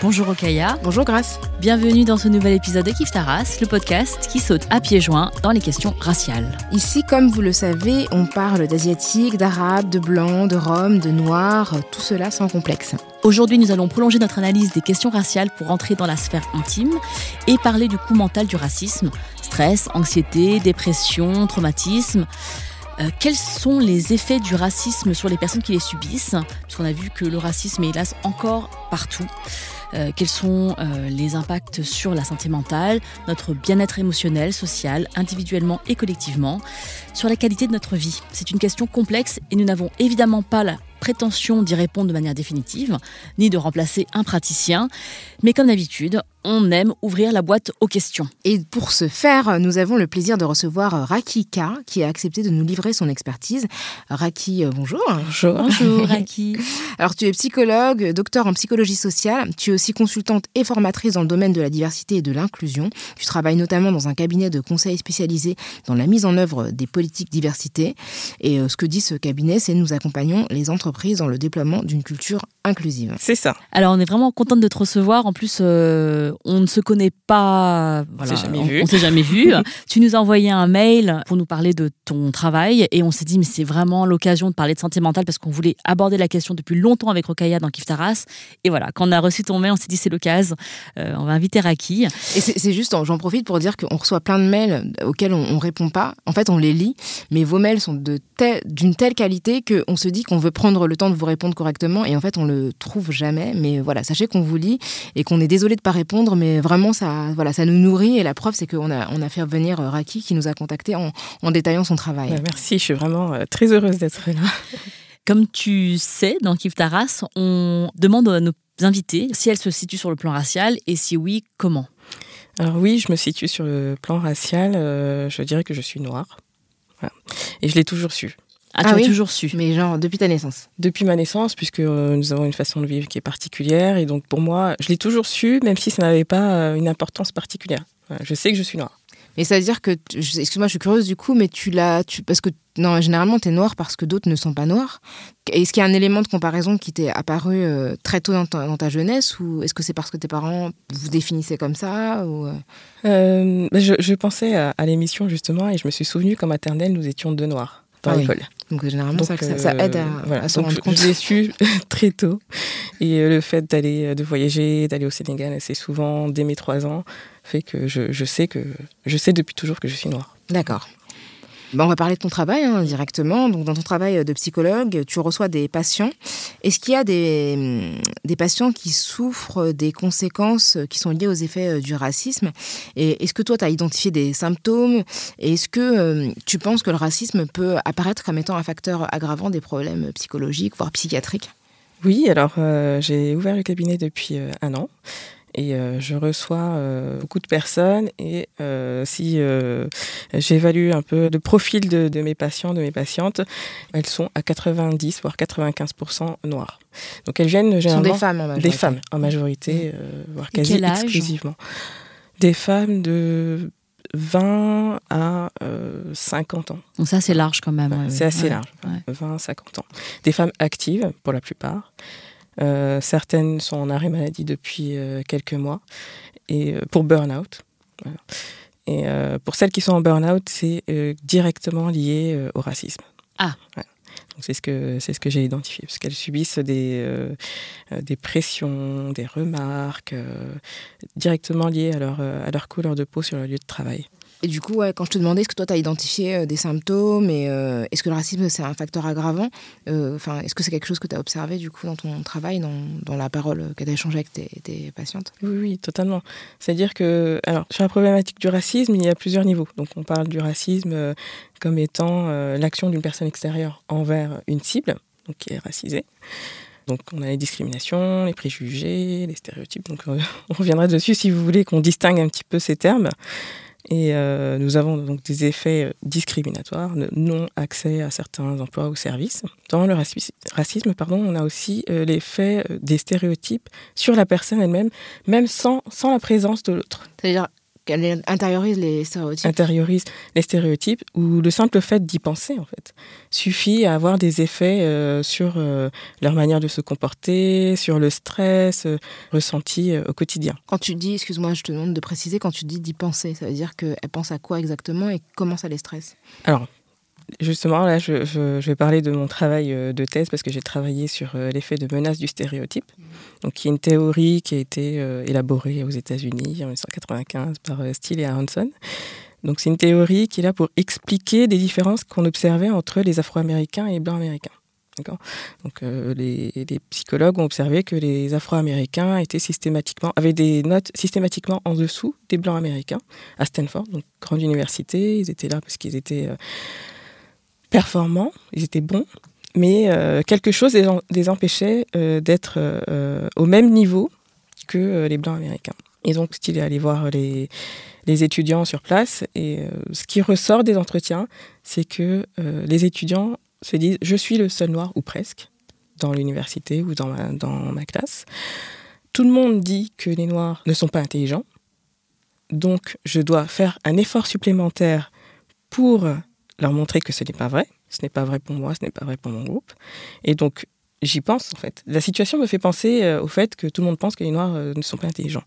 Bonjour Okaya. Bonjour Grace. Bienvenue dans ce nouvel épisode de Kif Taras, le podcast qui saute à pieds joints dans les questions raciales. Ici, comme vous le savez, on parle d'asiatiques, d'arabes, de blancs, de roms, de noirs, tout cela sans complexe. Aujourd'hui, nous allons prolonger notre analyse des questions raciales pour entrer dans la sphère intime et parler du coût mental du racisme. Stress, anxiété, dépression, traumatisme. Euh, quels sont les effets du racisme sur les personnes qui les subissent? Puisqu'on a vu que le racisme est hélas encore partout. Euh, quels sont euh, les impacts sur la santé mentale, notre bien-être émotionnel, social, individuellement et collectivement, sur la qualité de notre vie? C'est une question complexe et nous n'avons évidemment pas la prétention d'y répondre de manière définitive, ni de remplacer un praticien, mais comme d'habitude, on aime ouvrir la boîte aux questions. Et pour ce faire, nous avons le plaisir de recevoir Raki K, qui a accepté de nous livrer son expertise. Raki, euh, bonjour. Bonjour. Bonjour, Raki. Alors, tu es psychologue, docteur en psychologie sociale. Tu es aussi consultante et formatrice dans le domaine de la diversité et de l'inclusion. Tu travailles notamment dans un cabinet de conseil spécialisé dans la mise en œuvre des politiques diversité. Et euh, ce que dit ce cabinet, c'est nous accompagnons les entreprises dans le déploiement d'une culture inclusive. C'est ça. Alors, on est vraiment contente de te recevoir. En plus, euh, on ne se connaît pas. Voilà, s'est jamais on, vu. on s'est jamais vu. tu nous as envoyé un mail pour nous parler de ton travail et on s'est dit, mais c'est vraiment l'occasion de parler de santé mentale parce qu'on voulait aborder la question depuis longtemps avec Rokaya dans Kif Taras. Et voilà, quand on a reçu ton mail, on s'est dit, c'est l'occasion. Euh, on va inviter Raki. Et c'est juste, j'en profite pour dire qu'on reçoit plein de mails auxquels on, on répond pas. En fait, on les lit, mais vos mails sont tel- d'une telle qualité qu'on se dit qu'on veut prendre le temps de vous répondre correctement, et en fait, on le trouve jamais. Mais voilà, sachez qu'on vous lit et qu'on est désolé de pas répondre, mais vraiment, ça, voilà, ça nous nourrit. Et la preuve, c'est qu'on a, on a fait venir euh, Raki qui nous a contacté en, en détaillant son travail. Bah, merci, je suis vraiment euh, très heureuse d'être là. Comme tu sais, dans Kif Taras, on demande à nos invités si elles se situent sur le plan racial et si oui, comment. Alors oui, je me situe sur le plan racial, euh, je dirais que je suis noire. Voilà. Et je l'ai toujours su. Ah, tu Ah as oui toujours su. Mais genre, depuis ta naissance. Depuis ma naissance, puisque euh, nous avons une façon de vivre qui est particulière. Et donc pour moi, je l'ai toujours su, même si ça n'avait pas euh, une importance particulière. Voilà, je sais que je suis noire. Mais ça veut dire que, tu- excuse-moi, je suis curieuse du coup, mais tu l'as, tu, parce que non, généralement t'es noir parce que d'autres ne sont pas noirs. Est-ce qu'il y a un élément de comparaison qui t'est apparu euh, très tôt dans ta, dans ta jeunesse, ou est-ce que c'est parce que tes parents vous définissaient comme ça ou bah, je, je pensais à, à l'émission justement et je me suis souvenu qu'en maternelle, nous étions deux noirs dans Ah oui. Donc généralement, Donc, ça, euh, aide à, voilà. à Donc, rendre compte. Je l'ai su très tôt. Et euh, le fait d'aller, euh, de voyager, d'aller au Sénégal assez souvent, dès mes trois ans, fait que je, je sais que je sais depuis toujours que je suis noire. D'accord. Bon, on va parler de ton travail hein, directement. Donc, dans ton travail de psychologue, tu reçois des patients. Est-ce qu'il y a des, patients qui souffrent des conséquences qui sont liées aux effets euh, du racisme? Et est-ce que toi, tu as identifié des symptômes? Et est-ce que euh, tu penses que le racisme peut apparaître comme étant un facteur aggravant des problèmes psychologiques, voire psychiatriques? Oui, alors euh, j'ai ouvert le cabinet depuis un an. Et euh, je reçois euh, beaucoup de personnes et euh, si j'évalue un peu le profil de, de mes patients, de mes patientes, elles sont à 90 voire 95% noires. Donc elles viennent Ce sont généralement des femmes en majorité. Des femmes, en majorité, voire quasi quel âge exclusivement. Des femmes de 20 à euh, 50 ans. Donc ça, c'est large quand même. Ouais, ouais, c'est assez ouais. large, ouais. 20 50 ans. Des femmes actives, pour la plupart. Euh, certaines sont en arrêt maladie depuis euh, quelques mois, et euh, pour burn-out. Voilà. Et pour celles qui sont en burn-out, c'est directement lié au racisme. Ah. Ouais. Donc c'est ce que c'est ce que j'ai identifié, parce qu'elles subissent des euh, des pressions, des remarques euh, directement liées à leur à leur couleur de peau sur leur lieu de travail. Et du coup, quand je te demandais, est-ce que toi, tu as identifié euh, des symptômes et euh, est-ce que le racisme, c'est un facteur aggravant euh, Est-ce que c'est quelque chose que tu as observé, du coup, dans ton travail, dans, la parole que tu as échangée avec tes, patientes? Oui, oui, totalement. C'est-à-dire que, alors, sur la problématique du racisme, il y a plusieurs niveaux. Donc, on parle du racisme comme étant l'action d'une personne extérieure envers une cible, donc qui est racisée. Donc on a les discriminations, les préjugés, les stéréotypes. Donc on reviendra dessus si vous voulez qu'on distingue un petit peu ces termes. Et euh, nous avons donc des effets euh, discriminatoires, non accès à certains emplois ou services. Dans le racisme, pardon, on a aussi euh, l'effet des stéréotypes sur la personne elle-même, même sans, sans la présence de l'autre. Qu'elle intériorise les stéréotypes. Intériorise les stéréotypes, ou le simple fait d'y penser, en fait, suffit à avoir des effets euh, sur euh, leur manière de se comporter, sur le stress euh, ressenti au quotidien. Quand tu dis, excuse-moi, je te demande de préciser, quand tu dis d'y penser, ça veut dire qu'elle pense à quoi exactement et comment ça les stresse? Alors, Justement, là, je, vais parler de mon travail euh, de thèse parce que j'ai travaillé sur euh, l'effet de menace du stéréotype, donc qui est une théorie qui a été euh, élaborée aux États-Unis en 1995 par Steele et Aronson. Donc, c'est une théorie qui est là pour expliquer des différences qu'on observait entre les Afro-Américains et les Blancs-Américains. Donc, les, les, psychologues ont observé que les Afro-Américains étaient systématiquement avaient des notes systématiquement en dessous des Blancs américains à Stanford, donc grande université. Ils étaient là parce qu'ils étaient performants, ils étaient bons, mais euh, quelque chose les, empêchait euh, d'être euh, au même niveau que les blancs américains. Et donc, il est allé voir les, étudiants sur place, et ce qui ressort des entretiens, c'est que les étudiants se disent Je suis le seul noir, ou presque, dans l'université ou dans ma classe. Tout le monde dit que les noirs ne sont pas intelligents, donc je dois faire un effort supplémentaire pour leur montrer que ce n'est pas vrai. Ce n'est pas vrai pour moi, ce n'est pas vrai pour mon groupe. Et donc, j'y pense en fait. La situation me fait penser euh, au fait que tout le monde pense que les Noirs euh, ne sont pas intelligents.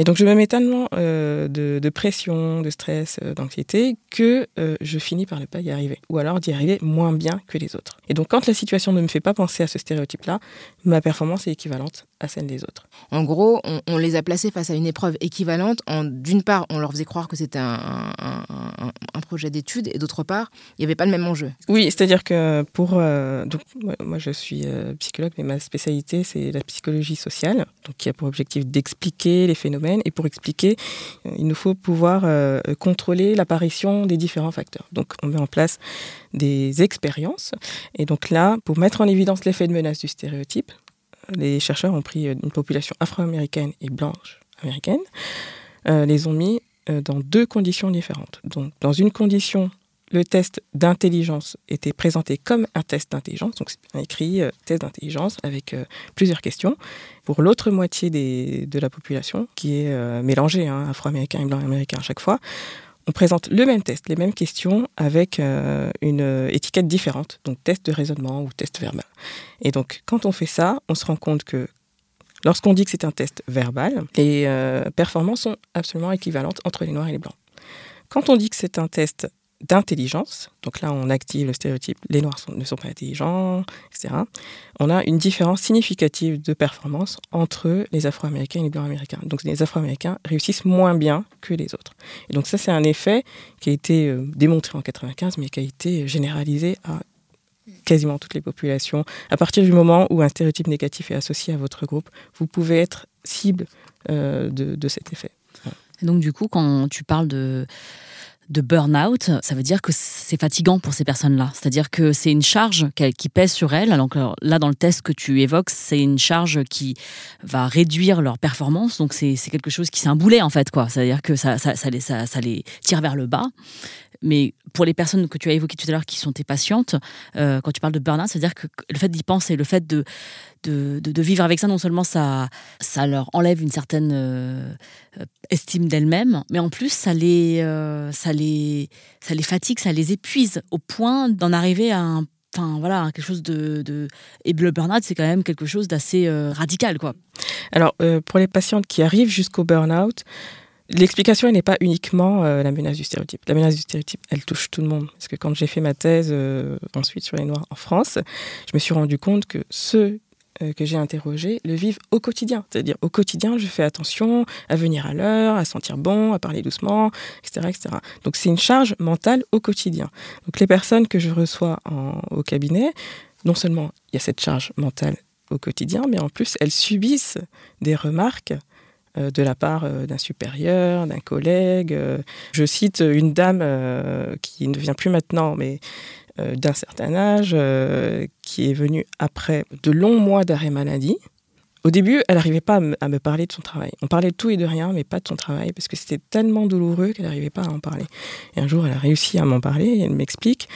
Et donc je me mets tellement euh, de, pression, de stress, euh, d'anxiété que euh, je finis par ne pas y arriver. Ou alors d'y arriver moins bien que les autres. Et donc quand la situation ne me fait pas penser à ce stéréotype-là, ma performance est équivalente à celle des autres. En gros, on, les a placés face à une épreuve équivalente. D'une part, on leur faisait croire que c'était un, projet d'étude et d'autre part, il n'y avait pas le même enjeu. Oui, c'est-à-dire que pour... donc, moi, je suis psychologue, mais ma spécialité, c'est la psychologie sociale, donc qui a pour objectif d'expliquer les phénomènes et pour expliquer, euh, il nous faut pouvoir euh, contrôler l'apparition des différents facteurs. Donc on met en place des expériences. Et donc là, pour mettre en évidence l'effet de menace du stéréotype, les chercheurs ont pris une population afro-américaine et blanche américaine, euh, les ont mis dans deux conditions différentes. Donc dans une condition le test d'intelligence était présenté comme un test d'intelligence, donc c'est écrit euh, test d'intelligence avec euh, plusieurs questions. Pour l'autre moitié de la population, qui est euh, mélangée, hein, afro-américain et blanc-américain à chaque fois, on présente le même test, les mêmes questions avec une étiquette différente, donc test de raisonnement ou test verbal. Et donc quand on fait ça, on se rend compte que lorsqu'on dit que c'est un test verbal, les performances sont absolument équivalentes entre les noirs et les blancs. Quand on dit que c'est un test d'intelligence, donc là on active le stéréotype, les noirs ne sont pas intelligents, etc., on a une différence significative de performance entre les afro-américains et les blancs américains. Donc les afro-américains réussissent moins bien que les autres. Et donc ça c'est un effet qui a été euh, démontré en 95, mais qui a été généralisé à quasiment toutes les populations. À partir du moment où un stéréotype négatif est associé à votre groupe, vous pouvez être cible euh, de, cet effet. Et donc du coup, quand tu parles de de burn-out, ça veut dire que c'est fatigant pour ces personnes-là. C'est-à-dire que c'est une charge qui pèse sur elles. Alors là, dans le test que tu évoques, c'est une charge qui va réduire leur performance. Donc c'est quelque chose qui c'est un boulet en fait. C'est-à-dire que ça, ça, ça, les, ça, les tire vers le bas. Mais pour les personnes que tu as évoquées tout à l'heure qui sont tes patientes, euh, quand tu parles de burn-out, c'est-à-dire que le fait d'y penser, le fait de, de, vivre avec ça, non seulement ça, ça leur enlève une certaine euh, estime d'elles-mêmes, mais en plus ça les, euh, ça, les, ça les fatigue, ça les épuise au point d'en arriver à Enfin, voilà, quelque chose de, de... Et le burn-out, c'est quand même quelque chose d'assez radical, quoi. Alors, pour les patientes qui arrivent jusqu'au burn-out, L'explication n'est pas uniquement euh, la menace du stéréotype. La menace du stéréotype, elle touche tout le monde. Parce que quand j'ai fait ma thèse euh, ensuite sur les Noirs en France, je me suis rendu compte que ceux euh, que j'ai interrogés le vivent au quotidien. C'est-à-dire au quotidien, je fais attention à venir à l'heure, à sentir bon, à parler doucement, etc. etc. Donc c'est une charge mentale au quotidien. Donc les personnes que je reçois au cabinet, non seulement il y a cette charge mentale au quotidien, mais en plus elles subissent des remarques de la part euh, d'un supérieur, d'un collègue. Je cite une dame qui ne vient plus maintenant, mais euh, d'un certain âge, euh, qui est venue après de longs mois d'arrêt maladie. Au début, elle n'arrivait pas à me, parler de son travail. On parlait de tout et de rien, mais pas de son travail, parce que c'était tellement douloureux qu'elle n'arrivait pas à en parler. Et un jour, elle a réussi à m'en parler, et elle m'explique,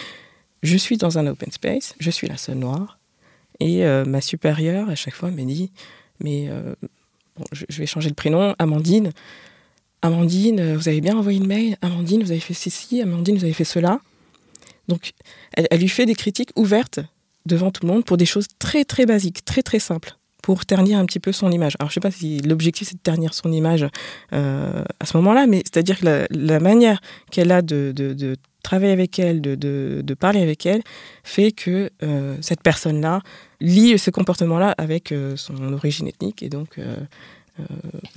je suis dans un open space, je suis la seule noire, et euh, ma supérieure, à chaque fois, me dit, mais je, vais changer de prénom, Amandine, Amandine, vous avez bien envoyé une mail, Amandine, vous avez fait ceci, Amandine, vous avez fait cela. Donc, elle, lui fait des critiques ouvertes devant tout le monde pour des choses très très basiques, très très simples, pour ternir un petit peu son image. Alors, je ne sais pas si l'objectif c'est de ternir son image euh, à ce moment-là, mais c'est-à-dire que la, manière qu'elle a de, travailler avec elle, de, parler avec elle, fait que euh, cette personne-là lie ce comportement-là avec euh, son origine ethnique et donc euh,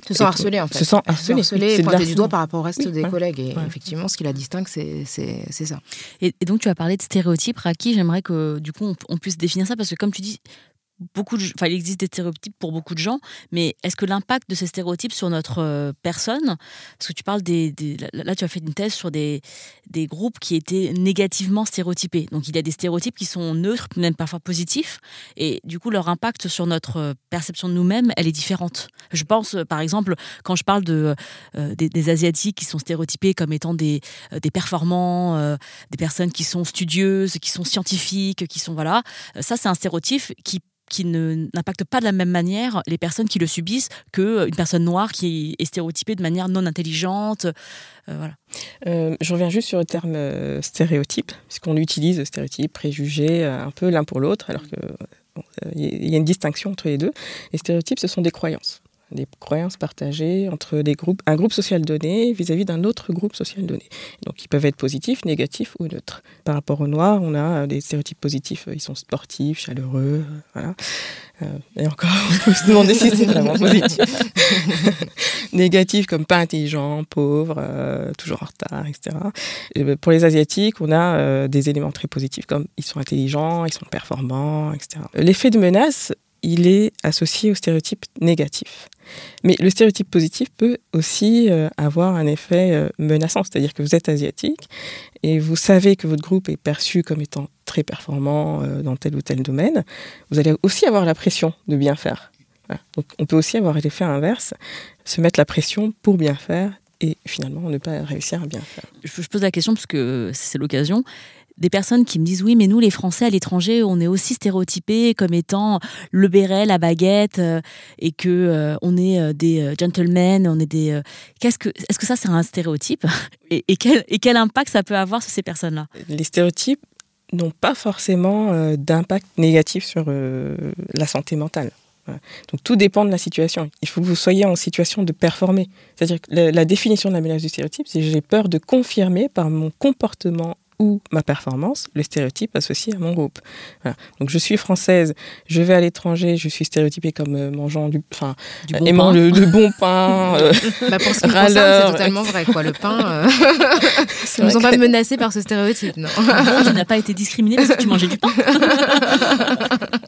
se sent harcelé en fait. Se sent harcelé. Se harcelé pointé du doigt par rapport au reste des collègues. Et effectivement, ce qui la distingue, c'est ça. Et, donc, tu as parlé de stéréotypes. Raki, j'aimerais que du coup, on, puisse définir ça parce que, comme tu dis, beaucoup enfin, il existe des stéréotypes pour beaucoup de gens, mais est-ce que l'impact de ces stéréotypes sur notre euh, personne, parce que tu parles des, là, tu as fait une thèse sur des, des groupes qui étaient négativement stéréotypés. Donc il y a des stéréotypes qui sont neutres, même parfois positifs, et du coup leur impact sur notre euh, perception de nous-mêmes, elle est différente. Je pense, euh, par exemple, quand je parle de des, asiatiques qui sont stéréotypés comme étant des, des performants, des personnes qui sont studieuses, qui sont scientifiques, qui sont voilà, ça c'est un stéréotype qui qui n'impacte pas de la même manière les personnes qui le subissent qu'une euh, personne noire qui est stéréotypée de manière non intelligente. Euh, voilà. Euh, je reviens juste sur le terme stéréotype, puisqu'on utilise stéréotype, préjugé, un peu l'un pour l'autre, alors qu'il y a une distinction entre les deux. Les stéréotypes, ce sont des croyances des croyances partagées entre des groupes, un groupe social donné vis-à-vis d'un autre groupe social donné. Donc ils peuvent être positifs, négatifs ou neutres. Par rapport aux Noirs, on a des stéréotypes positifs, ils sont sportifs, chaleureux, voilà. Euh, et encore, on peut se demander si c'est vraiment positif. Négatifs comme pas intelligent, pauvre, euh, toujours en retard, etc. Ben, pour les Asiatiques, on a euh, des éléments très positifs comme ils sont intelligents, ils sont performants, etc. L'effet de menace, il est associé au stéréotype négatif. Mais le stéréotype positif peut aussi euh, avoir un effet euh, menaçant, c'est-à-dire que vous êtes asiatique et vous savez que votre groupe est perçu comme étant très performant euh, dans tel ou tel domaine, vous allez aussi avoir la pression de bien faire. Donc on peut aussi avoir l'effet inverse, se mettre la pression pour bien faire et finalement ne pas réussir à bien faire. Je pose la question parce que c'est l'occasion des personnes qui me disent oui mais nous les Français à l'étranger on est aussi stéréotypés comme étant le béret la baguette euh, et que euh, on est euh, des gentlemen on est des qu'est-ce que est-ce que ça c'est un stéréotype? Et, quel, impact ça peut avoir sur ces personnes là les stéréotypes n'ont pas forcément d'impact négatif sur la santé mentale Donc tout dépend de la situation. Il faut que vous soyez en situation de performer. C'est-à-dire que la, la, définition de la menace du stéréotype, c'est j'ai peur de confirmer par mon comportement ou ma performance, le stéréotype associé à mon groupe. Donc je suis française, je vais à l'étranger, je suis stéréotypée comme euh, mangeant du, enfin, bon aimant le, bon pain, euh, bah pour ce qui c'est totalement vrai quoi. Le pain, euh... ne sont pas menacés par ce stéréotype, non. tu n'as pas été discriminé parce que tu mangeais du pain.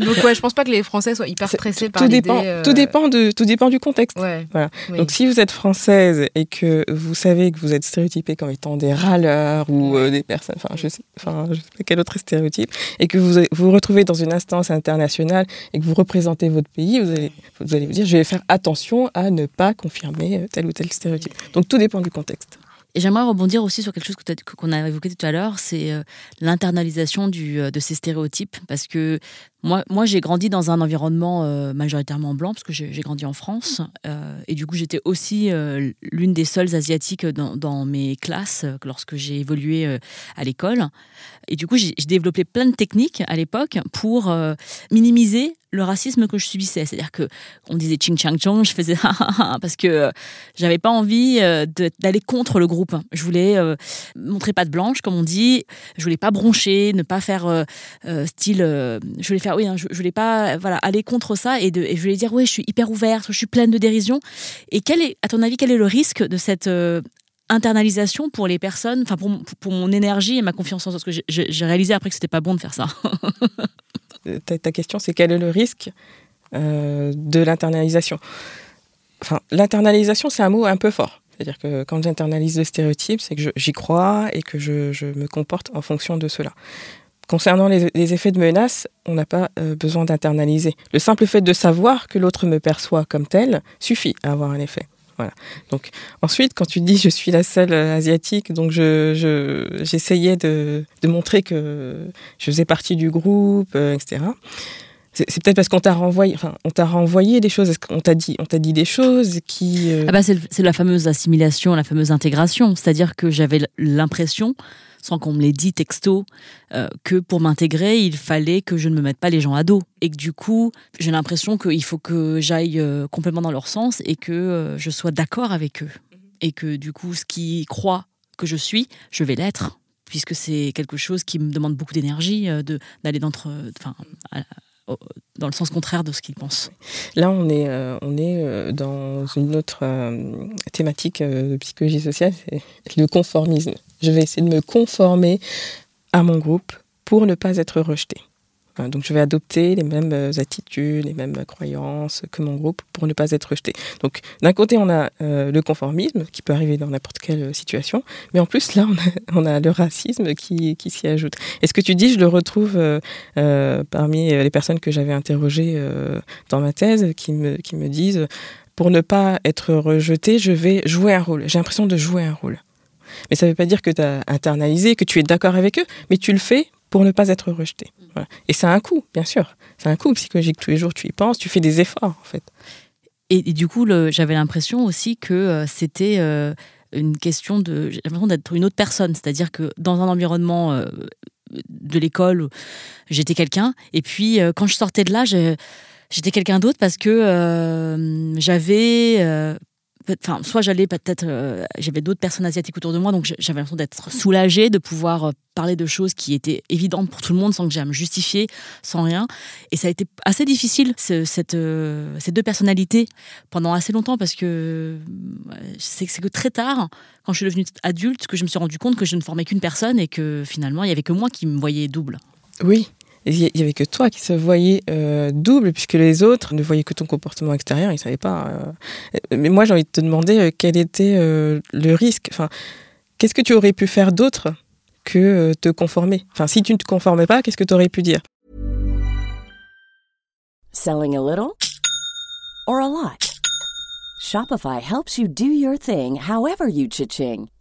Donc ouais, je pense pas que les Français soient hyper stressés par tout dépend, euh, tout dépend de tout dépend du contexte. Voilà. Donc si vous êtes française et que vous savez que vous êtes stéréotypée comme étant des râleurs ou euh, des personnes, enfin je sais, enfin je sais pas quel autre stéréotype, et que vous vous retrouvez dans une instance internationale et que vous représentez votre pays, vous allez vous allez vous dire je vais faire attention à ne pas confirmer euh, tel ou tel stéréotype. Donc tout dépend du contexte. Et j'aimerais rebondir aussi sur quelque chose qu'on a évoqué tout à l'heure, c'est l'internalisation de ces stéréotypes. Parce que moi, moi j'ai grandi dans un environnement euh, majoritairement blanc, parce que j'ai grandi en France. et du coup, j'étais aussi l'une des seules asiatiques dans, mes classes lorsque j'ai évolué à l'école. Et du coup, j'ai développé plein de techniques à l'époque pour minimiser le racisme que je subissais. C'est-à-dire que on disait ching chang chong, je faisais parce que euh, j'avais pas envie euh, d'aller contre le groupe. Je voulais euh, montrer pas de blanche, comme on dit. Je voulais pas broncher, ne pas faire style. je voulais faire, oui, hein, je, voulais pas, voilà, aller contre ça et, de, et je voulais dire, oui, je suis hyper ouverte, je suis pleine de dérision. Et quel est, à ton avis, quel est le risque de cette internalisation pour les personnes, enfin pour, pour, mon énergie et ma confiance en soi, parce que j'ai réalisé après que c'était pas bon de faire ça. ta, ta, question, c'est quel est le risque euh, de l'internalisation? Enfin, l'internalisation, c'est un mot un peu fort. C'est-à-dire que quand j'internalise le stéréotype, c'est que j'y crois et que je, je, me comporte en fonction de cela. Concernant les, effets de menace, on n'a pas euh, besoin d'internaliser. Le simple fait de savoir que l'autre me perçoit comme tel suffit à avoir un effet. Voilà. Donc ensuite, quand tu dis je suis la seule euh, asiatique, donc je, j'essayais de, montrer que je faisais partie du groupe, euh, etc. C'est, peut-être parce qu'on t'a renvoyé, enfin, on t'a renvoyé des choses. On t'a dit, on t'a dit des choses qui. Ah bah c'est la fameuse assimilation, la fameuse intégration. C'est-à-dire que j'avais l'impression sans qu'on me l'ait dit texto, euh, que pour m'intégrer, il fallait que je ne me mette pas les gens à dos. Et que du coup, j'ai l'impression qu'il faut que j'aille euh, complètement dans leur sens et que euh, je sois d'accord avec eux. Mhm. Et que du coup, ce qu'ils croient que je suis, je vais l'être. Puisque c'est quelque chose qui me demande beaucoup d'énergie d'aller dans, enfin, dans le sens contraire de ce qu'ils pensent. Là, on est, on est dans une autre thématique de psychologie sociale, c'est le conformisme. Je vais essayer de me conformer à mon groupe pour ne pas être rejeté. Donc je vais adopter les mêmes euh, attitudes, les mêmes croyances que mon groupe pour ne pas être rejeté. Donc d'un côté on a euh, le conformisme qui peut arriver dans n'importe quelle situation, mais en plus là on a, le racisme qui, qui s'y ajoute. Et ce que tu dis, je le retrouve euh, parmi les personnes que j'avais interrogées dans ma thèse qui me, qui me disent pour ne pas être rejeté, je vais jouer un rôle. J'ai l'impression de jouer un rôle. Mais ça ne veut pas dire que tu as internalisé, que tu es d'accord avec eux, mais tu le fais pour ne pas être rejeté. Et ça a un coût, bien sûr. C'est un coût psychologique. Tous les jours, tu y penses, tu fais des efforts, en fait. Et, du coup, j'avais l'impression aussi que euh, c'était euh, une question de. L'impression d'être une autre personne. C'est-à-dire que dans un environnement euh, de l'école, j'étais quelqu'un. Et puis, quand je sortais de là, j'étais quelqu'un d'autre parce que j'avais enfin, soit j'allais peut-être, euh, j'avais d'autres personnes asiatiques autour de moi, donc j'avais l'impression d'être soulagée, de pouvoir euh, parler de choses qui étaient évidentes pour tout le monde sans que j'ai à me justifier, sans rien. Et ça a été assez difficile, cette, euh, ces deux personnalités, pendant assez longtemps, parce que c'est que très tard, quand je suis devenue adulte, que je me suis rendu compte que je ne formais qu'une personne et que finalement, il y avait que moi qui me voyais double. Oui, il n'y avait que toi qui se voyais euh, double, puisque les autres ne voyaient que ton comportement extérieur, ils ne savaient pas. Euh. Mais moi, j'ai envie de te demander euh, quel était le risque. Enfin, qu'est-ce que tu aurais pu faire d'autre que te conformer? Enfin, si tu ne te conformais pas, qu'est-ce que tu aurais pu dire? Selling a little or a lot? Shopify helps you do your thing however you cha-ching.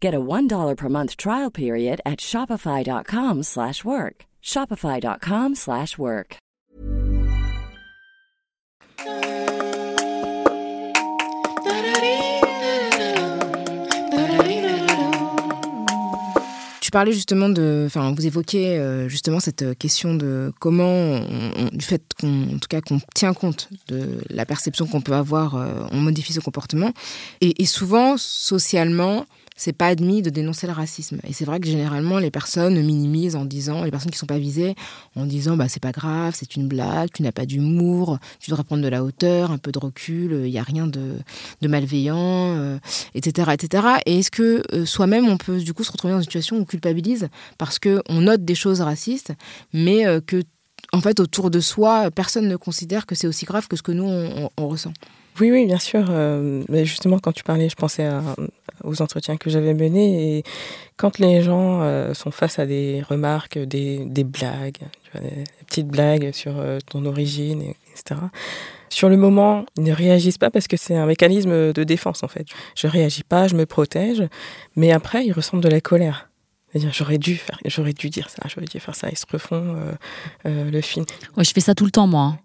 Get a $1 per month trial period at shopify.com/work. shopify.com/work. Tu parlais justement de, enfin, vous évoquez euh, justement cette question de comment, du fait qu'on, en tout cas, qu'on tient compte de la perception qu'on peut avoir, euh, on modifie ce comportement, et, et souvent socialement, c'est pas admis de dénoncer le racisme. Et c'est vrai que généralement, les personnes minimisent en disant, les personnes qui sont pas visées, en disant, bah, c'est pas grave, c'est une blague, tu n'as pas d'humour, tu devrais prendre de la hauteur, un peu de recul, il n'y a rien de, de malveillant, etc., euh, etc. Et est-ce que euh, soi-même, on peut du coup se retrouver dans une situation où on culpabilise parce qu'on note des choses racistes, mais euh, que, en fait, autour de soi, personne ne considère que c'est aussi grave que ce que nous, on, ressent? Oui, oui, bien sûr. justement, quand tu parlais, je pensais à, aux entretiens que j'avais menés. Et quand les gens sont face à des remarques, des, blagues, des, petites blagues sur ton origine, etc. Sur le moment, ils ne réagissent pas parce que c'est un mécanisme de défense en fait. Je réagis pas, je me protège, mais après ils ressentent de la colère. J'aurais dû faire, j'aurais dû dire ça, j'aurais dû faire ça. Ils se refont le film. Ouais, je fais ça tout le temps moi.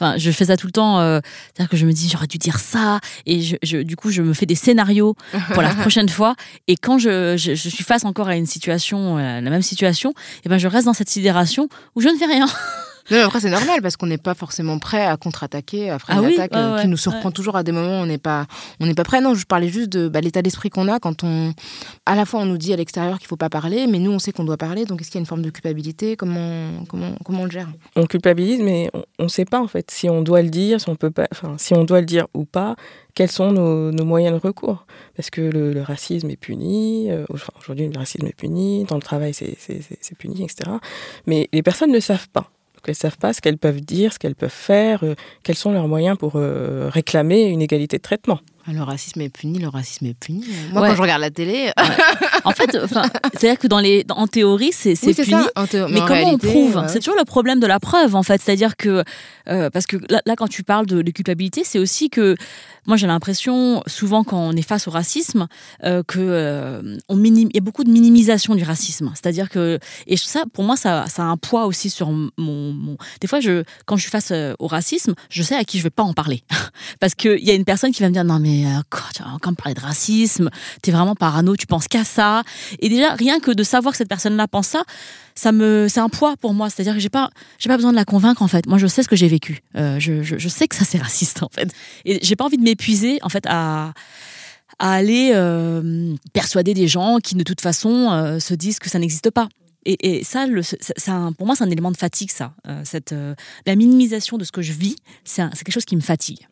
Enfin, je fais ça tout le temps. Euh, c'est-à-dire que je me dis, j'aurais dû dire ça. Et je, du coup, je me fais des scénarios pour la prochaine fois. Et quand je, je, suis face encore à une situation, euh, la même situation, et eh ben, je reste dans cette sidération où je ne fais rien. Non, après, c'est normal parce qu'on n'est pas forcément prêt à contre-attaquer après ah une attaque euh, qui nous surprend toujours à des moments où on n'est pas, on n'est pas prêt. Non, je parlais juste de bah, l'état d'esprit qu'on a quand on, à la fois, on nous dit à l'extérieur qu'il faut pas parler, mais nous, on sait qu'on doit parler. Donc, est-ce qu'il y a une forme de culpabilité? Comment, comment, comment on le gère? On culpabilise, mais on ne sait pas en fait si on doit le dire, si on peut pas, enfin, si on doit le dire ou pas. Quels sont nos, nos moyens de recours? Parce que le, racisme est puni. Euh, aujourd'hui, le racisme est puni. Dans le travail, c'est puni, etc. Mais les personnes ne savent pas. Elles ne savent pas ce qu'elles peuvent dire, ce qu'elles peuvent faire, euh, quels sont leurs moyens pour euh, réclamer une égalité de traitement. Ah, le racisme est puni, le racisme est puni. Moi, quand je regarde la télé. en fait, c'est-à-dire que dans les, en théorie, c'est puni. mais, comment on prouve C'est toujours le problème de la preuve, en fait. C'est-à-dire que. Euh, parce que là, quand tu parles de, culpabilité, c'est aussi que. Moi, j'ai l'impression, souvent, quand on est face au racisme, euh, que euh, on il y a beaucoup de minimisation du racisme. C'est-à-dire que. Et ça, pour moi, ça, ça, a un poids aussi sur mon. mon... Des fois, je, quand je suis face au racisme, je sais à qui je vais pas en parler. parce qu'il y a une personne qui va me dire non, mais euh, encore me parler de racisme, t'es vraiment parano, tu penses qu'à ça. Et déjà, rien que de savoir que cette personne-là pense ça, ça me, c'est un poids pour moi. C'est-à-dire que j'ai pas, pas besoin de la convaincre en fait. Moi, je sais ce que j'ai vécu. Euh, je, je, sais que ça c'est raciste en fait. Et j'ai pas envie de m'épuiser en fait à à aller euh, persuader des gens qui de toute façon se disent que ça n'existe pas. Et, ça, ça, pour moi, c'est un élément de fatigue, ça. cette, la minimisation de ce que je vis, c'est quelque chose qui me fatigue.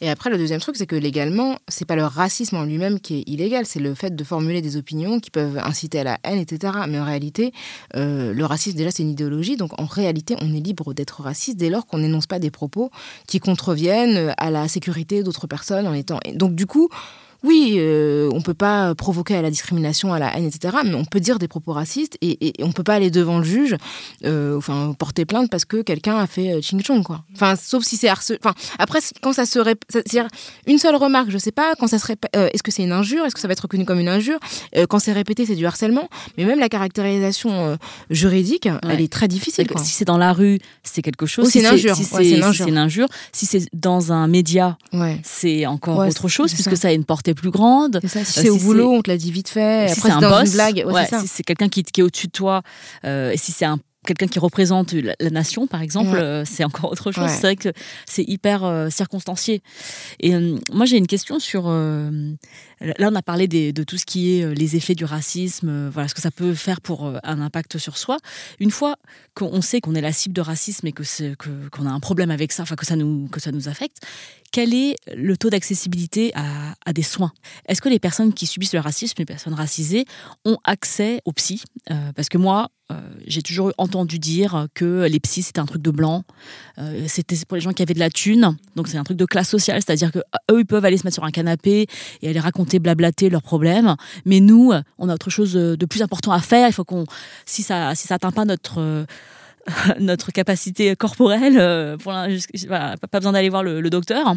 Et après, le deuxième truc, c'est que légalement, c'est pas le racisme en lui-même qui est illégal, c'est le fait de formuler des opinions qui peuvent inciter à la haine, etc. Mais en réalité, euh, le racisme, déjà, c'est une idéologie. Donc, en réalité, on est libre d'être raciste dès lors qu'on n'énonce pas des propos qui contreviennent à la sécurité d'autres personnes en étant. Donc, du coup, oui, euh, on peut pas provoquer à la discrimination, à la haine, etc. Mais on peut dire des propos racistes et, et on peut pas aller devant le juge, euh, enfin porter plainte parce que quelqu'un a fait euh, ching chong quoi. Enfin, sauf si c'est harcelé. Enfin, après quand ça serait, c'est-à-dire une seule remarque, je sais pas, quand ça serait, est-ce que c'est une injure, est-ce que ça va être reconnu comme une injure Quand c'est répété, c'est du harcèlement. Mais même la caractérisation juridique, elle est très difficile. Si c'est dans la rue, c'est quelque chose. c'est une injure. Si c'est une injure. Si c'est dans un média, c'est encore autre chose puisque ça. a une portée plus grande. Si c'est au boulot, on te l'a dit vite fait. Si c'est un boss, blague. si c'est quelqu'un qui, qui, est au-dessus de toi, euh, et si c'est un quelqu'un qui représente la, nation, par exemple, euh, c'est encore autre chose. C'est vrai que c'est hyper euh, circonstancié. Et moi, j'ai une question sur. là, on a parlé de tout ce qui est les effets du racisme, voilà, ce que ça peut faire pour un impact sur soi. Une fois qu'on sait qu'on est la cible de racisme et que qu'on a un problème avec ça, enfin que ça nous que ça nous affecte, quel est le taux d'accessibilité à, des soins? Est-ce que les personnes qui subissent le racisme, les personnes racisées, ont accès aux psy euh, Parce que moi, euh, j'ai toujours entendu dire que les psys c'était un truc de blanc, euh, c'était pour les gens qui avaient de la thune, donc c'est un truc de classe sociale, c'est-à-dire que eux ils peuvent aller se mettre sur un canapé et aller raconter, blablater leurs problèmes, mais nous on a autre chose de plus important à faire. Il faut qu'on, si ça si ça atteint pas notre notre capacité corporelle. Euh, pas besoin d'aller voir le, docteur.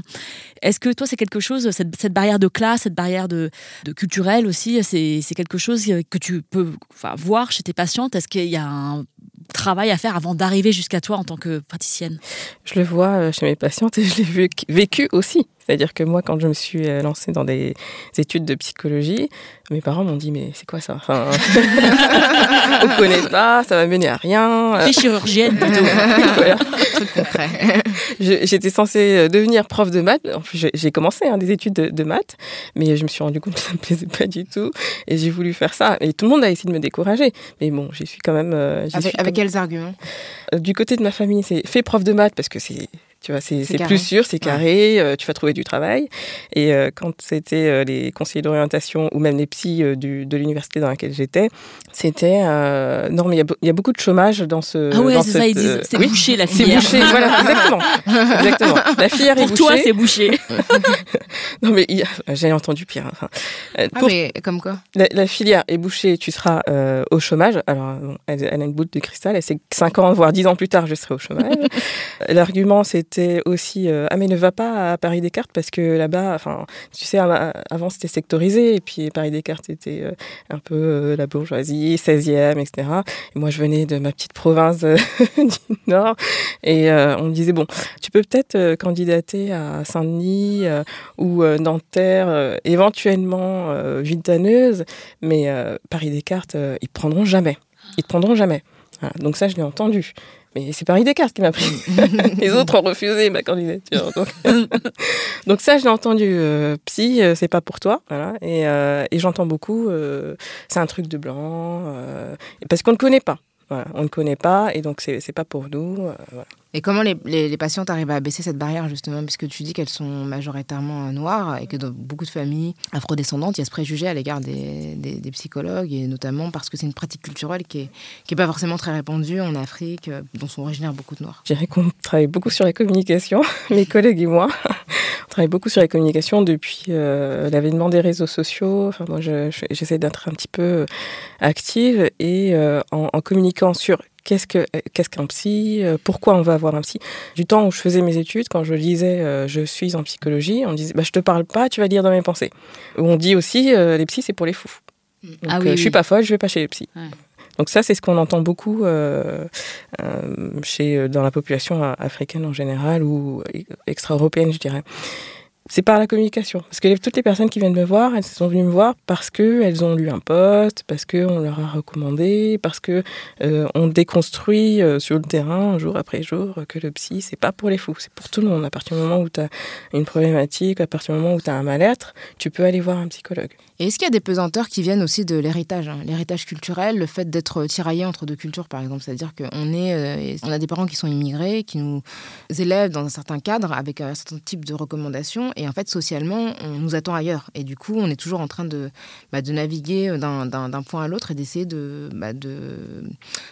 Est-ce que toi, c'est quelque chose, cette, barrière de classe, cette barrière de culturelle aussi, c'est quelque chose que tu peux voir chez tes patientes? Est-ce qu'il y a un travail à faire avant d'arriver jusqu'à toi en tant que praticienne? Je le vois euh, chez mes patientes et je l'ai vécu aussi. C'est-à-dire que moi, quand je me suis euh, lancée dans des études de psychologie, mes parents m'ont dit mais c'est quoi ça? Enfin, On connaît pas, ça va mener à rien. Fais chirurgienne plutôt. J'étais censée euh, devenir prof de maths. En plus, j'ai commencé hein, des études de, maths, mais je me suis rendu compte que ça me plaisait pas du tout et j'ai voulu faire ça. Et tout le monde a essayé de me décourager, mais bon, j'y suis quand même. avec, avec quels arguments? Du côté de ma famille, c'est fais prof de maths parce que c'est Tu vois, c'est plus sûr, c'est carré, euh, tu vas trouver du travail. Et euh, quand c'était euh, les conseillers d'orientation ou même les psys du, de l'université dans laquelle j'étais, c'était non mais il y, a beaucoup de chômage dans ce. Ah ouais, c'est ça, ils disent c'est bouché la filière. C'est bouché, voilà, exactement, exactement. La filière est bouchée. Pour toi, c'est bouché. non mais j'ai entendu pire. Enfin, ah mais comme quoi la, filière est bouchée, tu seras au chômage. Alors, elle, elle, a une boule de cristal, elle sait que 5 ans voire 10 ans plus tard, je serai au chômage. L'argument, c'était aussi euh, ah mais ne va pas à Paris Descartes parce que là-bas, enfin, tu sais, avant c'était sectorisé et puis Paris Descartes était euh, un peu euh, la bourgeoisie, 16e, etc. Et moi, je venais de ma petite province du Nord et on me disait bon, tu peux peut-être candidater à Saint-Denis ou Nanterre, éventuellement Vitaneuse, mais Paris Descartes, ils te prendront jamais. Ils te prendront jamais. Donc ça, je l'ai entendu. Mais c'est Paris Descartes qui m'a pris. Les autres ont refusé ma candidature. Donc, ça, je l'ai entendu. Euh, psy, euh, c'est pas pour toi. Voilà. Et, euh, et j'entends beaucoup, c'est un truc de blanc. parce qu'on ne connaît pas. Voilà. On ne connaît pas et donc c'est pas pour nous. Voilà. Et comment les, les, patientes arrivent à baisser cette barrière justement Puisque tu dis qu'elles sont majoritairement noires et que dans beaucoup de familles afrodescendantes, il y a ce préjugé à l'égard des, des, psychologues et notamment parce que c'est une pratique culturelle qui n'est qui est pas forcément très répandue en Afrique, euh, dont sont originaires beaucoup de noirs. Je dirais qu'on travaille beaucoup sur la communication, mes collègues et moi. On travaille beaucoup sur la communication depuis euh, l'avènement des réseaux sociaux. Enfin, moi, j'essaie d'être un petit peu active et euh, en communiquant sur qu'est-ce que qu'est-ce qu'un psy euh, Pourquoi on va avoir un psy? Du temps où je faisais mes études, quand je disais euh, je suis en psychologie, on disait bah, je te parle pas, tu vas lire dans mes pensées. On dit aussi euh, les psys c'est pour les fous. Mm. ah oui, je suis pas folle, je vais pas chez les psys. Donc ça, c'est ce qu'on entend beaucoup chez, dans la population africaine en général ou extra-européenne, je dirais c'est par la communication. Parce que toutes les personnes qui viennent me voir, elles sont venues me voir parce qu'elles ont lu un poste, parce qu'on leur a recommandé, parce que euh, on déconstruit euh, sur le terrain jour après jour que le psy, c'est pas pour les fous, c'est pour tout le monde. À partir du moment où tu as une problématique, à partir du moment où tu as un mal-être, tu peux aller voir un psychologue. Et est-ce qu'il y a des pesanteurs qui viennent aussi de l'héritage, hein, l'héritage culturel, le fait d'être tiraillé entre deux cultures, par exemple, c'est-à-dire qu'on est, euh, a des parents qui sont immigrés, qui nous élèvent dans un certain cadre avec un certain type de recommandations, et en fait socialement, on nous attend ailleurs, et du coup, on est toujours en train de, bah, de naviguer d'un point à l'autre et d'essayer de, bah, de,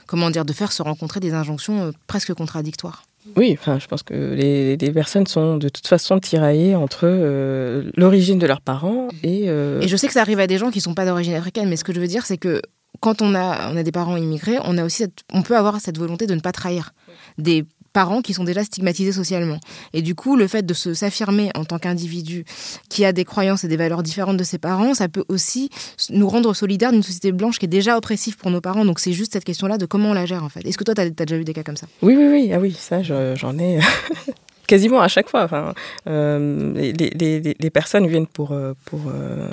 comment dire, de faire se rencontrer des injonctions euh, presque contradictoires. Oui, enfin, je pense que les, personnes sont de toute façon tiraillées entre euh, l'origine de leurs parents et. Euh, et je sais que ça arrive à des gens qui ne sont pas d'origine africaine, mais ce que je veux dire, c'est que quand on a, on a des parents immigrés, on, a aussi on peut avoir cette volonté de ne pas trahir des parents qui sont déjà stigmatisés socialement. Et du coup, le fait de s'affirmer en tant qu'individu qui a des croyances et des valeurs différentes de ses parents, ça peut aussi nous rendre solidaires d'une société blanche qui est déjà oppressive pour nos parents. Donc c'est juste cette question-là de comment on la gère en fait. Est-ce que toi, tu as, déjà eu des cas comme ça? Oui, oui, oui. Ah oui, ça, j'en ai. quasiment à chaque fois. Enfin, euh, les, personnes viennent pour, euh, euh,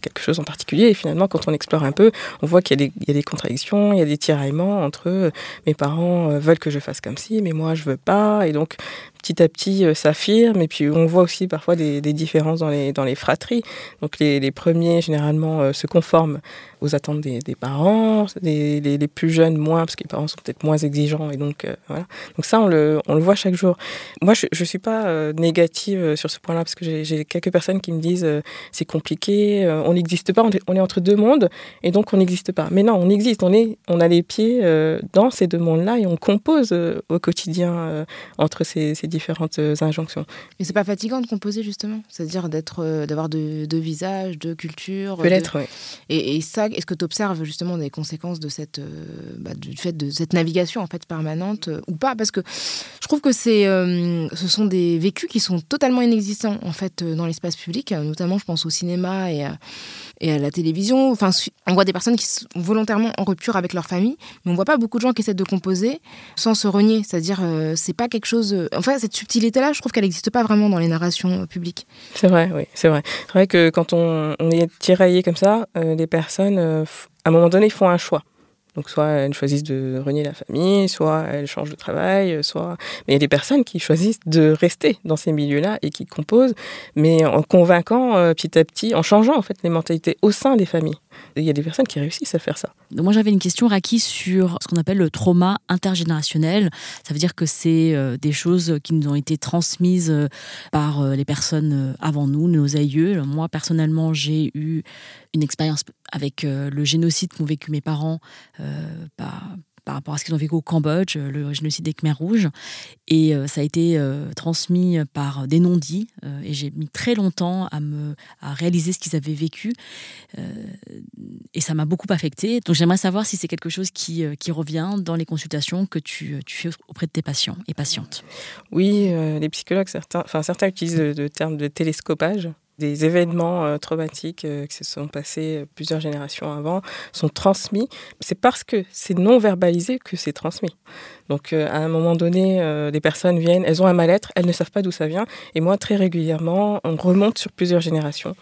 quelque chose en particulier et finalement, quand on explore un peu, on voit qu'il y, y, a des contradictions, il y a des tiraillements entre mes parents veulent que je fasse comme ci, mais moi je veux pas. Et donc, petit à petit euh, s'affirme. Et puis on voit aussi parfois des, différences dans les, dans les fratries. Donc les, premiers généralement euh, se conforment aux attentes des, parents, les, plus jeunes moins, parce que les parents sont peut-être moins exigeants. Et donc euh, voilà. Donc ça, on le, on le voit chaque jour. Moi, je ne suis pas négative sur ce point-là, parce que j'ai quelques personnes qui me disent c'est compliqué, on n'existe pas, on est, entre deux mondes, et donc on n'existe pas. Mais non, on existe, on, est, on a les pieds dans ces deux mondes-là, et on compose au quotidien entre ces, ces différentes euh, injonctions. Mais c'est pas fatigant de composer justement, c'est-à-dire d'être, euh, d'avoir deux, visages, deux cultures. Peut-être, oui. Et, ça, est-ce que tu observes justement des conséquences de cette, euh, bah, du fait de cette navigation en fait permanente ou pas? Parce que je trouve que c'est, ce sont des vécus qui sont totalement inexistants en fait dans l'espace public, notamment je pense au cinéma et à, et à la télévision. Enfin, on voit des personnes qui sont volontairement en rupture avec leur famille, mais on voit pas beaucoup de gens qui essaient de composer sans se renier. C'est-à-dire, c'est pas quelque chose. Enfin, cette subtilité-là, je trouve qu'elle n'existe pas vraiment dans les narrations euh, publiques. C'est vrai, oui, c'est vrai. C'est vrai que quand on, est tiraillé comme ça, euh, les personnes, euh, à un moment donné, font un choix. Donc soit elles choisissent de renier la famille, soit elles changent de travail, soit... Mais il y a des personnes qui choisissent de rester dans ces milieux-là et qui composent, mais en convainquant euh, petit à petit, en changeant en fait les mentalités au sein des familles. Il y a des personnes qui réussissent à faire ça. moi j'avais une question, Raki, sur ce qu'on appelle le trauma intergénérationnel. Ça veut dire que c'est euh, des choses qui nous ont été transmises euh, par les personnes avant nous, nos aïeux. Moi personnellement, j'ai eu une expérience avec le génocide qu'ont vécu mes parents euh, par, rapport à ce qu'ils ont vécu au Cambodge, le génocide des Khmers rouges. Et euh, ça a été euh, transmis par des non-dits. et j'ai mis très longtemps à, me, à réaliser ce qu'ils avaient vécu. et ça m'a beaucoup affecté. Donc j'aimerais savoir si c'est quelque chose qui, revient dans les consultations que tu, tu, fais auprès de tes patients et patientes. Oui, les psychologues, certains, certains utilisent le terme de télescopage des événements euh, traumatiques euh, qui se sont passés euh, plusieurs générations avant sont transmis. C'est parce que c'est non verbalisé que c'est transmis. Donc à un moment donné, les personnes viennent, elles ont un mal-être, elles ne savent pas d'où ça vient. Et moi, très régulièrement, on remonte sur plusieurs générations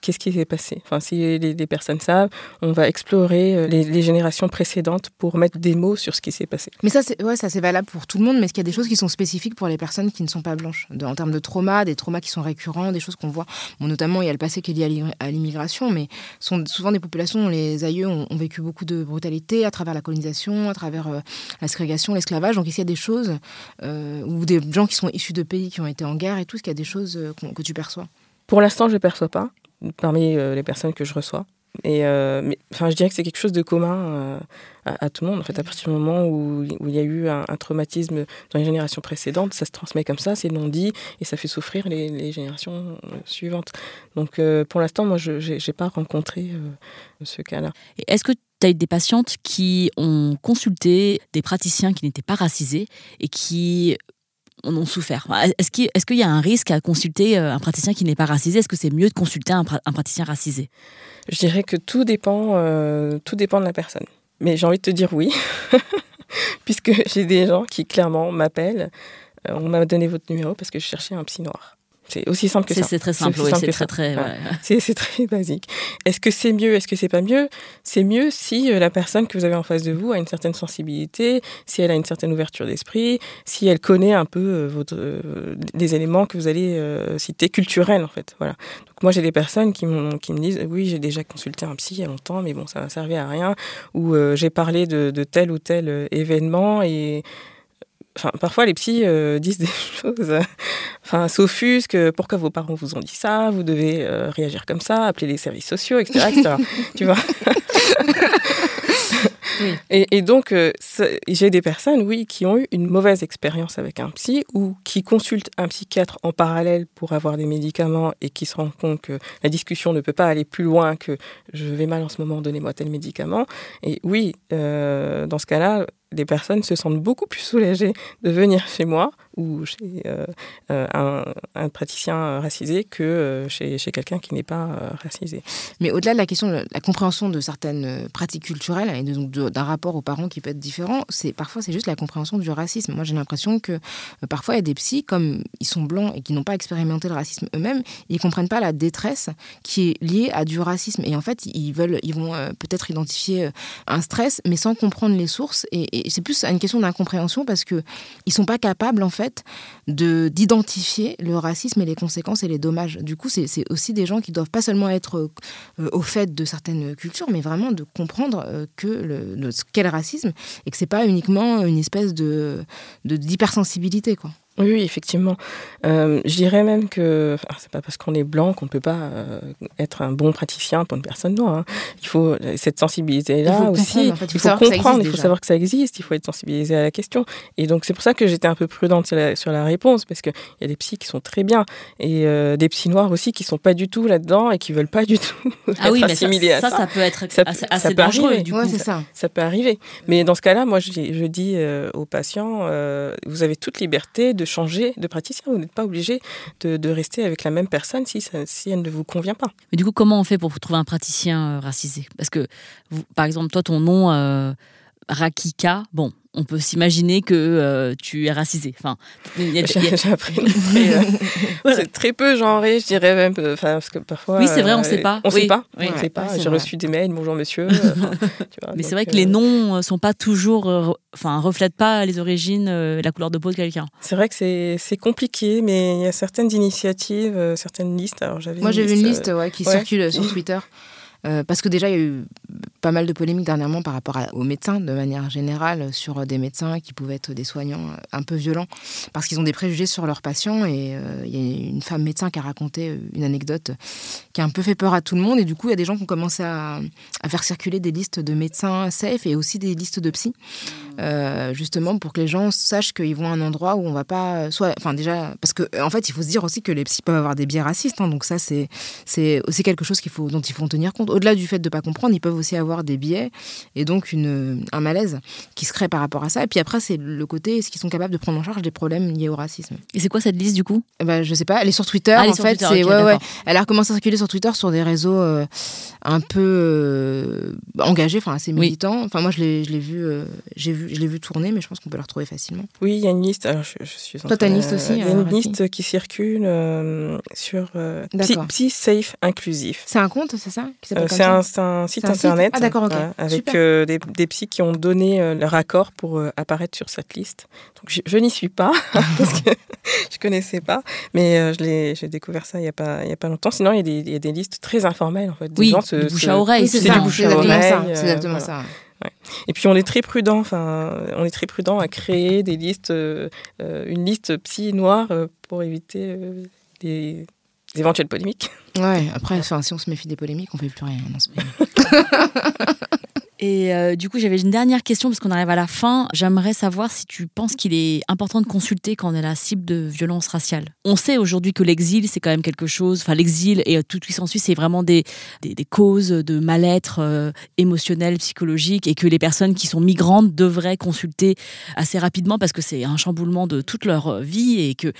qu'est-ce qui s'est passé. Enfin, si les, personnes savent, on va explorer euh, les, générations précédentes pour mettre des mots sur ce qui s'est passé. Mais ça, c'est ouais, ça c'est valable pour tout le monde. Mais est-ce qu'il y a des choses qui sont spécifiques pour les personnes qui ne sont pas blanches, en termes de trauma, des traumas qui sont récurrents, des choses qu'on voit. Bon, notamment, il y a le passé qui est lié à l'immigration, mais sont souvent des populations dont les aïeux ont, vécu beaucoup de brutalité à travers la colonisation, à travers euh, la ségrégation, l'esclavage. Donc, il y a des choses euh, ou des gens qui sont issus de pays qui ont été en guerre et tout, est-ce qu'il y a des choses que tu perçois? Pour l'instant, je ne perçois pas parmi euh, les personnes que je reçois. Et euh, mais, enfin, je dirais que c'est quelque chose de commun euh, à, tout le monde. En fait, à partir du moment où, où il y a eu un, traumatisme dans les générations précédentes, ça se transmet comme ça, c'est non dit, et ça fait souffrir les, générations suivantes. Donc, pour l'instant, moi, je n'ai pas rencontré ce cas-là. Est-ce que tu as eu des patientes qui ont consulté des praticiens qui n'étaient pas racisés et qui ont souffert. Est-ce qu'il y a un risque à consulter euh, un praticien qui n'est pas racisé? Est-ce que c'est mieux de consulter un, praticien racisé? Je dirais que tout dépend, euh, tout dépend de la personne. Mais j'ai envie de te dire oui, puisque j'ai des gens qui clairement m'appellent. Euh, on m'a donné votre numéro parce que je cherchais un psy noir. C'est aussi simple que ça. C'est très simple, c'est très, très, C'est très basique. Est-ce que c'est mieux Est-ce que c'est pas mieux? C'est mieux si euh, la personne que vous avez en face de vous a une certaine sensibilité, si elle a une certaine ouverture d'esprit, si elle connaît un peu euh, votre, euh, les éléments que vous allez citer culturels en fait. Voilà. Donc moi j'ai des personnes qui, qui me disent oui j'ai déjà consulté un psy il y a longtemps mais bon ça n'a servi à rien ou j'ai parlé de, de, tel ou tel événement et Enfin, parfois les psys euh, disent des choses, euh, enfin, s'offusquent. Pourquoi vos parents vous ont dit ça Vous devez euh, réagir comme ça, appeler les services sociaux, etc. etc. tu vois? Et, donc, j'ai des personnes, oui, qui ont eu une mauvaise expérience avec un psy ou qui consultent un psychiatre en parallèle pour avoir des médicaments et qui se rendent compte que la discussion ne peut pas aller plus loin que je vais mal en ce moment, donnez-moi tel médicament. Et oui, dans ce cas-là, les personnes se sentent beaucoup plus soulagées de venir chez moi ou chez euh, euh, un, praticien racisé que euh, chez, quelqu'un qui n'est pas racisé. Mais au-delà de la question de la compréhension de certaines pratiques culturelles et d'un rapport aux parents qui peut être différent, c'est parfois c'est juste la compréhension du racisme. Moi j'ai l'impression que parfois il y a des psys comme ils sont blancs et qui n'ont pas expérimenté le racisme eux-mêmes, ils comprennent pas la détresse qui est liée à du racisme et en fait ils veulent ils vont peut-être identifier un stress mais sans comprendre les sources et et c'est plus une question d'incompréhension parce que ils sont pas capables en fait de d'identifier le racisme et les conséquences et les dommages. Du coup, c'est aussi des gens qui doivent pas seulement être euh, au fait de certaines cultures, mais vraiment de comprendre euh, que le, qu'est le racisme et que c'est pas uniquement une espèce de d'hypersensibilité quoi. Oui, effectivement. Euh, je dirais même que c'est pas parce qu'on est blanc qu'on ne peut pas euh, être un bon praticien pour une personne noire. Hein. Il faut cette sensibilité-là aussi. il faut, comprendre, il faut savoir que ça existe, il faut être sensibilisé à la question. Et donc c'est pour ça que j'étais un peu prudente sur la, sur la réponse, parce qu'il y a des psys qui sont très bien et euh, des psys noirs aussi qui sont pas du tout là-dedans et qui veulent pas du tout ah être oui, mais assimilés ça, à ça. Ça, peut être assez, assez dangereux. Arriver, du coup, ça. ça. peut arriver. Mais dans ce cas-là, moi je, je dis aux patients, vous avez toute liberté de changer de praticien. Vous n'êtes pas obligé de, rester avec la même personne si, si elle ne vous convient pas. Mais du coup, comment on fait pour trouver un praticien euh, racisé? Parce que, par exemple, toi, ton nom, euh, Rakika, bon, on peut s'imaginer que euh, tu es racisé. Enfin, j'ai appris très, euh, c'est très peu genré, je dirais même, enfin, parce que parfois. Oui, c'est vrai, on ne sait pas. On ne sait pas. on sait pas. j'ai reçu des mails, bonjour monsieur. Mais c'est vrai que les noms sont pas toujours, enfin, reflètent pas les origines, la couleur de peau de quelqu'un. C'est vrai que c'est compliqué, mais il y a certaines initiatives, certaines listes. Alors, Moi, j'ai vu une liste qui circule sur Twitter. Euh, parce que déjà, il y a eu pas mal de polémiques dernièrement par rapport aux médecins, de manière générale, sur des médecins qui pouvaient être des soignants euh, un peu violents, parce qu'ils ont des préjugés sur leurs patients. Et euh, il y a une femme médecin qui a raconté une anecdote qui a un peu fait peur à tout le monde. Et du coup, il y a des gens qui ont commencé à, faire circuler des listes de médecins safe et aussi des listes de psy, justement pour que les gens sachent qu'ils vont à un endroit où on va pas. Soit, enfin, déjà, parce qu'en en fait, il faut se dire aussi que les psys peuvent avoir des biais racistes. Hein, donc, ça, c'est aussi quelque chose qu'il faut, dont il faut tenir compte au-delà du fait de ne pas comprendre, ils peuvent aussi avoir des biais et donc une, un malaise qui se crée par rapport à ça. Et puis après, c'est le côté, est-ce qu'ils sont capables de prendre en charge des problèmes liés au racisme? Et c'est quoi cette liste du coup? Eh ben, Je sais pas, elle est sur Twitter ah, en fait. ouais, ouais. Elle a recommencé à circuler sur Twitter sur des réseaux euh, un peu euh, engagés, enfin assez militants. Enfin, moi, je l'ai vu, euh, j'ai vu, je l'ai vu tourner, mais je pense qu'on peut la retrouver facilement. Oui, il y a une liste. Alors, je, suis Toi, as une liste aussi Il y a une liste qui circule sur Psy, Safe Inclusif. C'est un compte, c'est ça c'est un, site internet ah, avec euh, des, des, psys qui ont donné euh, leur accord pour euh, apparaître sur cette liste. Donc je, n'y suis pas parce que je connaissais pas, mais j'ai découvert ça il n'y a, pas, il y a pas longtemps. Sinon, il y, a des, il y, a des, listes très informelles. En fait. Des oui, gens se, bouche à oreille. c'est du bouche à oreille. C'est exactement ça. Et puis on est très prudent, enfin, on est très prudent à créer des listes, une liste psy noire pour éviter des éventuelles polémiques. Ouais, après, si on se méfie des polémiques, on fait plus rien dans ce pays. Et euh, du coup, j'avais une dernière question parce qu'on arrive à la fin. J'aimerais savoir si tu penses qu'il est important de consulter quand on est la cible de violences raciales. On sait aujourd'hui que l'exil, c'est quand même quelque chose. Enfin, l'exil et tout ce qui s'ensuit, c'est vraiment des, des, causes de mal-être euh, émotionnel, psychologique, et que les personnes qui sont migrantes devraient consulter assez rapidement parce que c'est un chamboulement de toute leur vie et que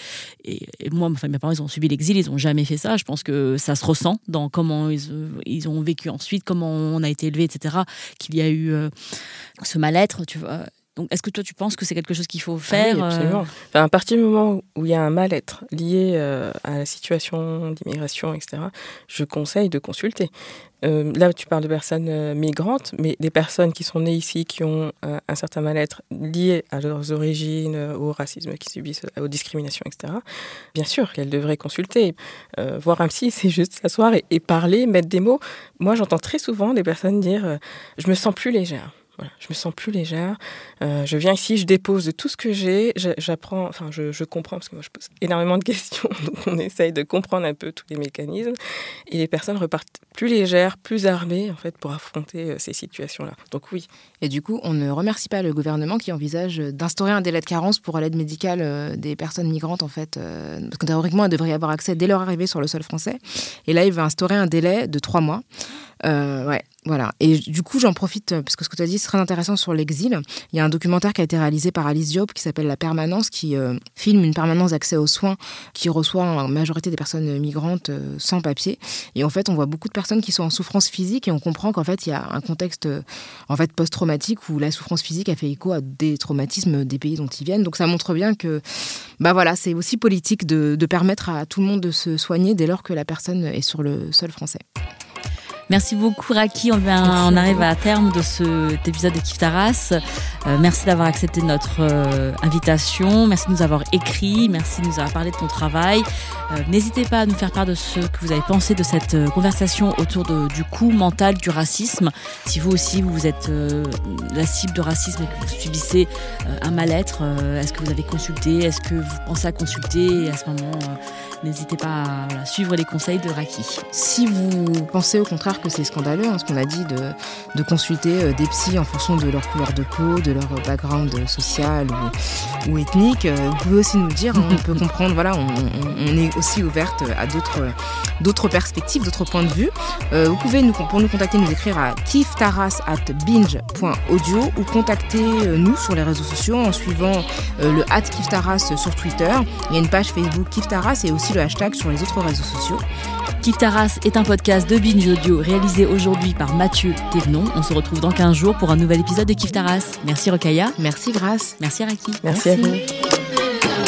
et, moi, mes parents, ils ont subi l'exil, ils n'ont jamais fait ça. Je pense que ça se ressent dans comment ils ont vécu ensuite, comment on a été élevé, etc il y a eu euh, ce mal-être, tu vois. Donc, est-ce que toi, tu penses que c'est quelque chose qu'il faut faire ah oui, absolument. à partir du moment où il y a un mal-être lié euh, à la situation d'immigration, etc., je conseille de consulter. Euh, là, tu parles de personnes migrantes, mais des personnes qui sont nées ici, qui ont un certain mal-être lié à leurs origines, au racisme qu'ils subissent, aux discriminations, etc. Bien sûr qu'elles devraient consulter. voir un psy, c'est juste s'asseoir et, parler, mettre des mots. Moi, j'entends très souvent des personnes dire Je me sens plus légère je me sens plus légère. Euh, je viens ici, je dépose tout ce que j'ai, j'apprends, enfin, je, comprends, parce que moi, je pose énormément de questions, on essaye de comprendre un peu tous les mécanismes. Et les personnes repartent plus légères, plus armées, en fait, pour affronter euh, ces situations-là. Donc oui. Et du coup, on ne remercie pas le gouvernement qui envisage d'instaurer un délai de carence pour l'aide médicale euh, des personnes migrantes, en fait. parce que théoriquement, elles devraient y avoir accès dès leur arrivée sur le sol français. Et là, il va instaurer un délai de trois mois. ouais, voilà. Et du coup, j'en profite, parce que ce que tu as dit, c'est très intéressant sur l'exil. Il y a un documentaire qui a été réalisé par Alice Diop qui s'appelle La Permanence, qui euh, filme une permanence d'accès aux soins qui reçoit en majorité des personnes migrantes euh, sans papier. Et en fait, on voit beaucoup de personnes qui sont en souffrance physique et on comprend qu'en fait, il y a un contexte en fait, post-traumatique où la souffrance physique a fait écho à des traumatismes des pays dont ils viennent. Donc ça montre bien que bah voilà, c'est aussi politique de permettre à tout le monde de se soigner dès lors que la personne est sur le sol français. Merci beaucoup Raki. On, on arrive à terme de cet épisode de Kiftaras. Euh, merci d'avoir accepté notre euh, invitation. Merci de nous avoir écrit. Merci de nous avoir parlé de ton travail. Euh, n'hésitez pas à nous faire part de ce que vous avez pensé de cette conversation autour du coût mental du racisme. Si vous aussi vous êtes la cible de racisme et que vous subissez un mal-être, est-ce que vous avez consulté? Est-ce que vous pensez à consulter? Et à ce moment, n'hésitez pas à suivre les conseils de Raki. Si vous pensez au contraire que c'est scandaleux, hein, ce qu'on a dit de, de consulter euh, des psys en fonction de leur couleur de peau, de leur background social ou, ethnique. Euh, vous pouvez aussi nous le dire, hein, on peut comprendre, voilà, on, est aussi ouverte à d'autres d'autres perspectives, d'autres points de vue. Euh, vous pouvez nous, pour nous contacter, nous écrire à kiftaras at binge.audio ou contacter nous sur les réseaux sociaux en suivant le at kiftaras sur Twitter. Il y a une page Facebook Kiftaras et aussi le hashtag sur les autres réseaux sociaux. Kiftaras est un podcast de Binge Audio réalisé aujourd'hui par Mathieu Thévenon. On se retrouve dans 15 jours pour un nouvel épisode de Kiftaras. Merci Rokaya. Merci Grace. Merci Raki. Merci, Merci. à vous.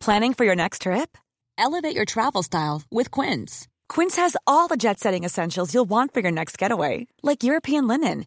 Planning for your next trip? Elevate your travel style with Quince. Quince has all the jet setting essentials you'll want for your next getaway, like European linen,